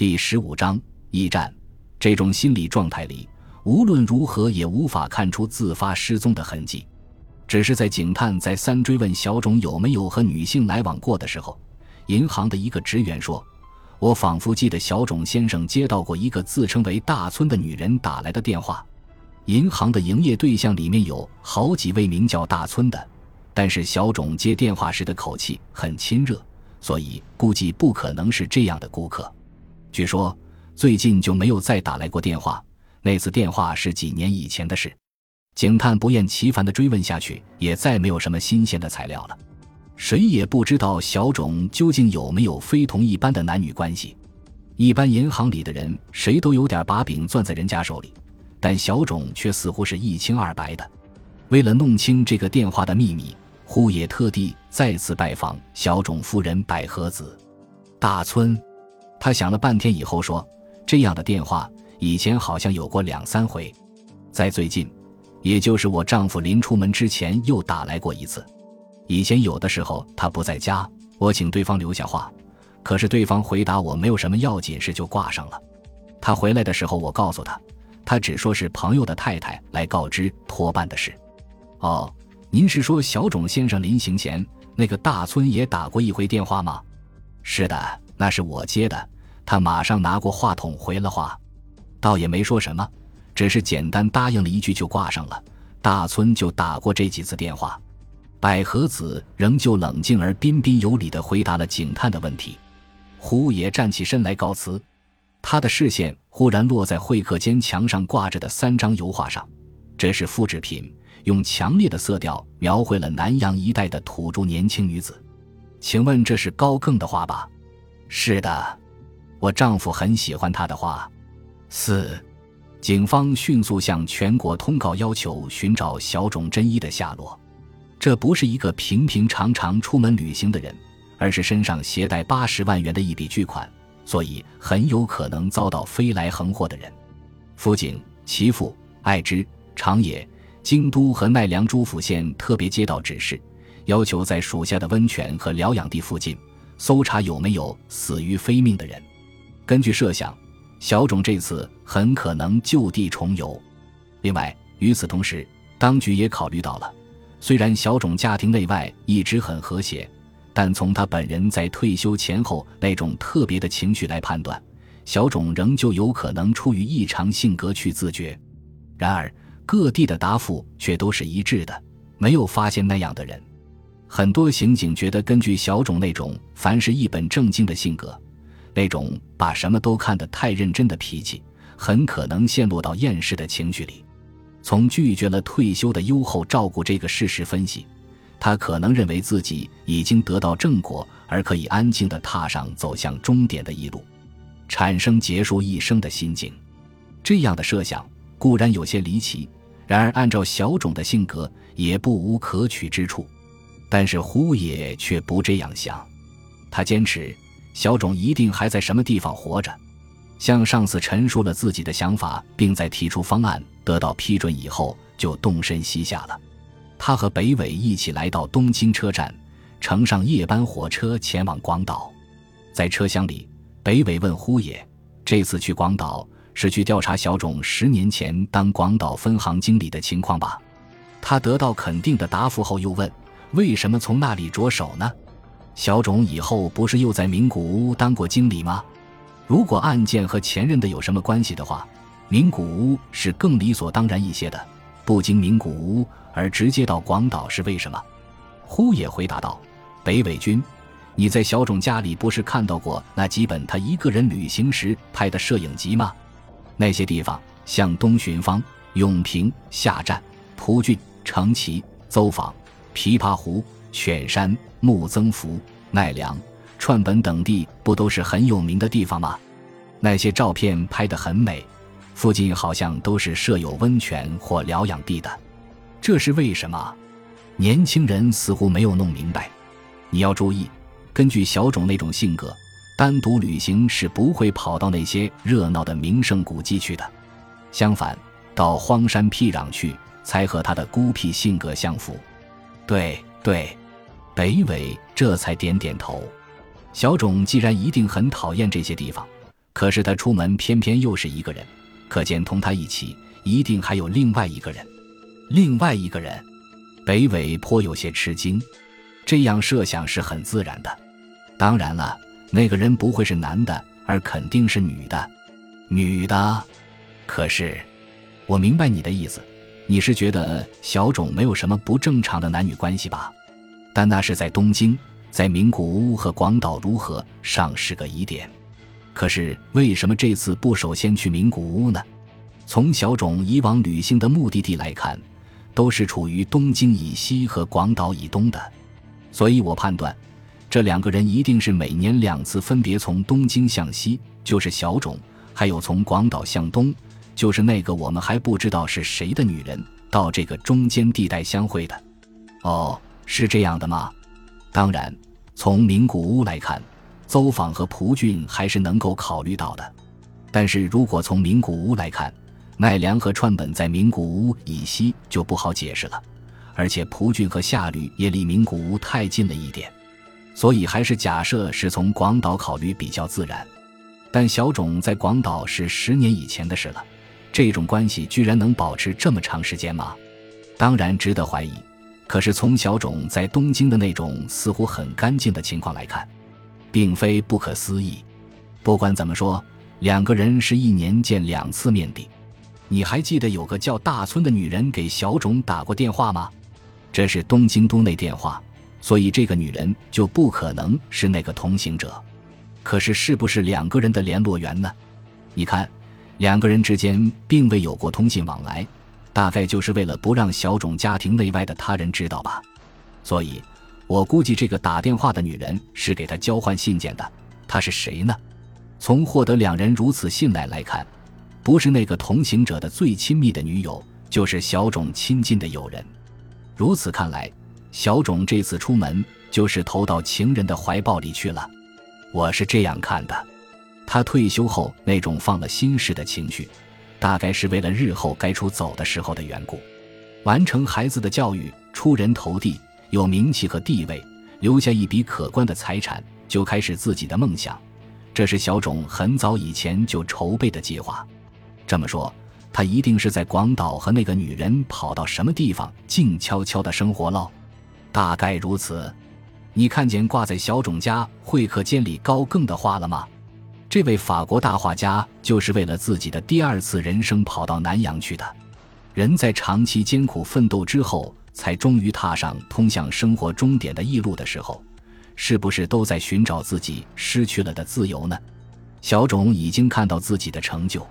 第十五章驿站。这种心理状态里，无论如何也无法看出自发失踪的痕迹。只是在警探再三追问小种有没有和女性来往过的时候，银行的一个职员说：“我仿佛记得小种先生接到过一个自称为大村的女人打来的电话。银行的营业对象里面有好几位名叫大村的，但是小种接电话时的口气很亲热。”所以估计不可能是这样的顾客。据说最近就没有再打来过电话，那次电话是几年以前的事。警探不厌其烦地追问下去，也再没有什么新鲜的材料了。谁也不知道小种究竟有没有非同一般的男女关系。一般银行里的人谁都有点把柄攥在人家手里，但小种却似乎是一清二白的。为了弄清这个电话的秘密。呼也特地再次拜访小种夫人百合子，大村。他想了半天以后说：“这样的电话以前好像有过两三回，在最近，也就是我丈夫临出门之前又打来过一次。以前有的时候他不在家，我请对方留下话，可是对方回答我没有什么要紧事就挂上了。他回来的时候，我告诉他，他只说是朋友的太太来告知托办的事。哦。”您是说小种先生临行前那个大村也打过一回电话吗？是的，那是我接的。他马上拿过话筒回了话，倒也没说什么，只是简单答应了一句就挂上了。大村就打过这几次电话。百合子仍旧冷静而彬彬有礼地回答了警探的问题。胡也站起身来告辞，他的视线忽然落在会客间墙上挂着的三张油画上，这是复制品。用强烈的色调描绘了南洋一带的土著年轻女子，请问这是高更的画吧？是的，我丈夫很喜欢他的画。四，警方迅速向全国通告，要求寻找小种真一的下落。这不是一个平平常常出门旅行的人，而是身上携带八十万元的一笔巨款，所以很有可能遭到飞来横祸的人。辅警其父爱之长野。京都和奈良诸府县特别接到指示，要求在属下的温泉和疗养地附近搜查有没有死于非命的人。根据设想，小种这次很可能就地重游。另外，与此同时，当局也考虑到了，虽然小种家庭内外一直很和谐，但从他本人在退休前后那种特别的情绪来判断，小种仍旧有可能出于异常性格去自觉。然而。各地的答复却都是一致的，没有发现那样的人。很多刑警觉得，根据小种那种凡是一本正经的性格，那种把什么都看得太认真的脾气，很可能陷入到厌世的情绪里。从拒绝了退休的优厚照顾这个事实分析，他可能认为自己已经得到正果，而可以安静地踏上走向终点的一路，产生结束一生的心境。这样的设想固然有些离奇。然而，按照小种的性格，也不无可取之处。但是胡野却不这样想，他坚持小种一定还在什么地方活着。向上司陈述了自己的想法，并在提出方案得到批准以后，就动身西下了。他和北纬一起来到东京车站，乘上夜班火车前往广岛。在车厢里，北纬问呼野：“这次去广岛？”是去调查小种十年前当广岛分行经理的情况吧？他得到肯定的答复后，又问：“为什么从那里着手呢？”小种以后不是又在名古屋当过经理吗？如果案件和前任的有什么关系的话，名古屋是更理所当然一些的。不经名古屋而直接到广岛是为什么？呼也回答道：“北纬君，你在小种家里不是看到过那几本他一个人旅行时拍的摄影集吗？”那些地方，像东寻方、永平、下站、蒲郡、城崎、邹坊、琵琶湖、犬山、木曾福、奈良、串本等地，不都是很有名的地方吗？那些照片拍得很美，附近好像都是设有温泉或疗养地的，这是为什么？年轻人似乎没有弄明白。你要注意，根据小种那种性格。单独旅行是不会跑到那些热闹的名胜古迹去的，相反，到荒山僻壤去才和他的孤僻性格相符。对对，北纬这才点点头。小种既然一定很讨厌这些地方，可是他出门偏偏又是一个人，可见同他一起一定还有另外一个人。另外一个人，北纬颇有些吃惊。这样设想是很自然的。当然了，那个人不会是男的，而肯定是女的。女的，可是，我明白你的意思。你是觉得小种没有什么不正常的男女关系吧？但那是在东京，在名古屋和广岛如何尚是个疑点。可是为什么这次不首先去名古屋呢？从小种以往旅行的目的地来看，都是处于东京以西和广岛以东的，所以我判断，这两个人一定是每年两次分别从东京向西，就是小种，还有从广岛向东。就是那个我们还不知道是谁的女人，到这个中间地带相会的。哦，是这样的吗？当然，从名古屋来看，邹访和蒲俊还是能够考虑到的。但是如果从名古屋来看，奈良和川本在名古屋以西就不好解释了，而且蒲俊和夏吕也离名古屋太近了一点，所以还是假设是从广岛考虑比较自然。但小种在广岛是十年以前的事了。这种关系居然能保持这么长时间吗？当然值得怀疑。可是从小种在东京的那种似乎很干净的情况来看，并非不可思议。不管怎么说，两个人是一年见两次面的。你还记得有个叫大村的女人给小种打过电话吗？这是东京都内电话，所以这个女人就不可能是那个同行者。可是是不是两个人的联络员呢？你看。两个人之间并未有过通信往来，大概就是为了不让小种家庭内外的他人知道吧。所以，我估计这个打电话的女人是给他交换信件的。她是谁呢？从获得两人如此信赖来看，不是那个同行者的最亲密的女友，就是小种亲近的友人。如此看来，小种这次出门就是投到情人的怀抱里去了。我是这样看的。他退休后那种放了心事的情绪，大概是为了日后该出走的时候的缘故。完成孩子的教育，出人头地，有名气和地位，留下一笔可观的财产，就开始自己的梦想。这是小种很早以前就筹备的计划。这么说，他一定是在广岛和那个女人跑到什么地方静悄悄的生活喽？大概如此。你看见挂在小种家会客间里高更的画了吗？这位法国大画家就是为了自己的第二次人生跑到南洋去的。人在长期艰苦奋斗之后，才终于踏上通向生活终点的异路的时候，是不是都在寻找自己失去了的自由呢？小种已经看到自己的成就，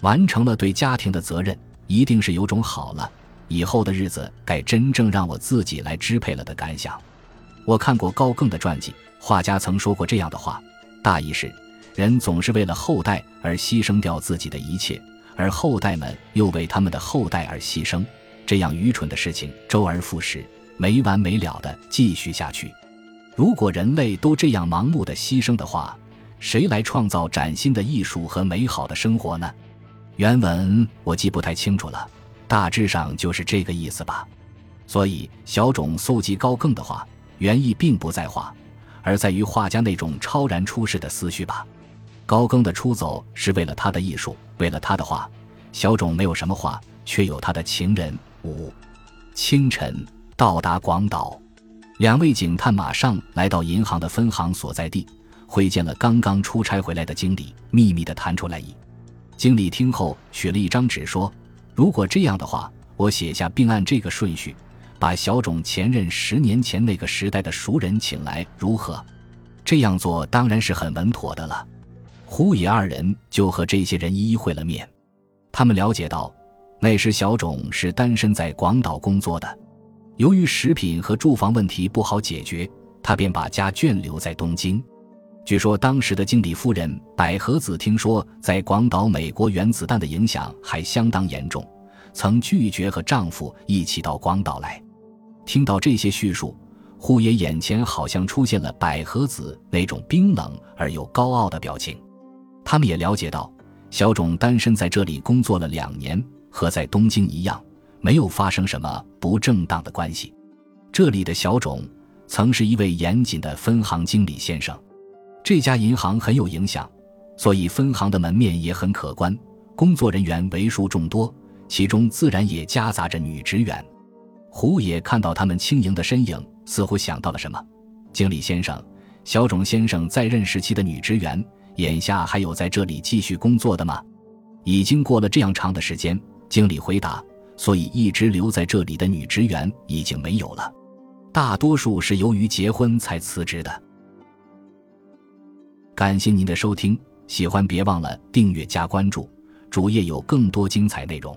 完成了对家庭的责任，一定是有种好了，以后的日子该真正让我自己来支配了的感想。我看过高更的传记，画家曾说过这样的话，大意是。人总是为了后代而牺牲掉自己的一切，而后代们又为他们的后代而牺牲，这样愚蠢的事情周而复始，没完没了的继续下去。如果人类都这样盲目的牺牲的话，谁来创造崭新的艺术和美好的生活呢？原文我记不太清楚了，大致上就是这个意思吧。所以小种搜集高更的话，原意并不在画，而在于画家那种超然出世的思绪吧。高更的出走是为了他的艺术，为了他的画。小种没有什么画，却有他的情人。五清晨到达广岛，两位警探马上来到银行的分行所在地，会见了刚刚出差回来的经理，秘密的谈出来意。经理听后取了一张纸说：“如果这样的话，我写下并按这个顺序，把小种前任十年前那个时代的熟人请来，如何？这样做当然是很稳妥的了。”胡野二人就和这些人一一会了面，他们了解到，那时小种是单身在广岛工作的，由于食品和住房问题不好解决，他便把家眷留在东京。据说当时的经理夫人百合子听说在广岛美国原子弹的影响还相当严重，曾拒绝和丈夫一起到广岛来。听到这些叙述，户野眼前好像出现了百合子那种冰冷而又高傲的表情。他们也了解到，小种单身在这里工作了两年，和在东京一样，没有发生什么不正当的关系。这里的小种曾是一位严谨的分行经理先生，这家银行很有影响，所以分行的门面也很可观，工作人员为数众多，其中自然也夹杂着女职员。胡野看到他们轻盈的身影，似乎想到了什么。经理先生，小种先生在任时期的女职员，眼下还有在这里继续工作的吗？已经过了这样长的时间，经理回答。所以一直留在这里的女职员已经没有了，大多数是由于结婚才辞职的。感谢您的收听，喜欢别忘了订阅加关注，主页有更多精彩内容。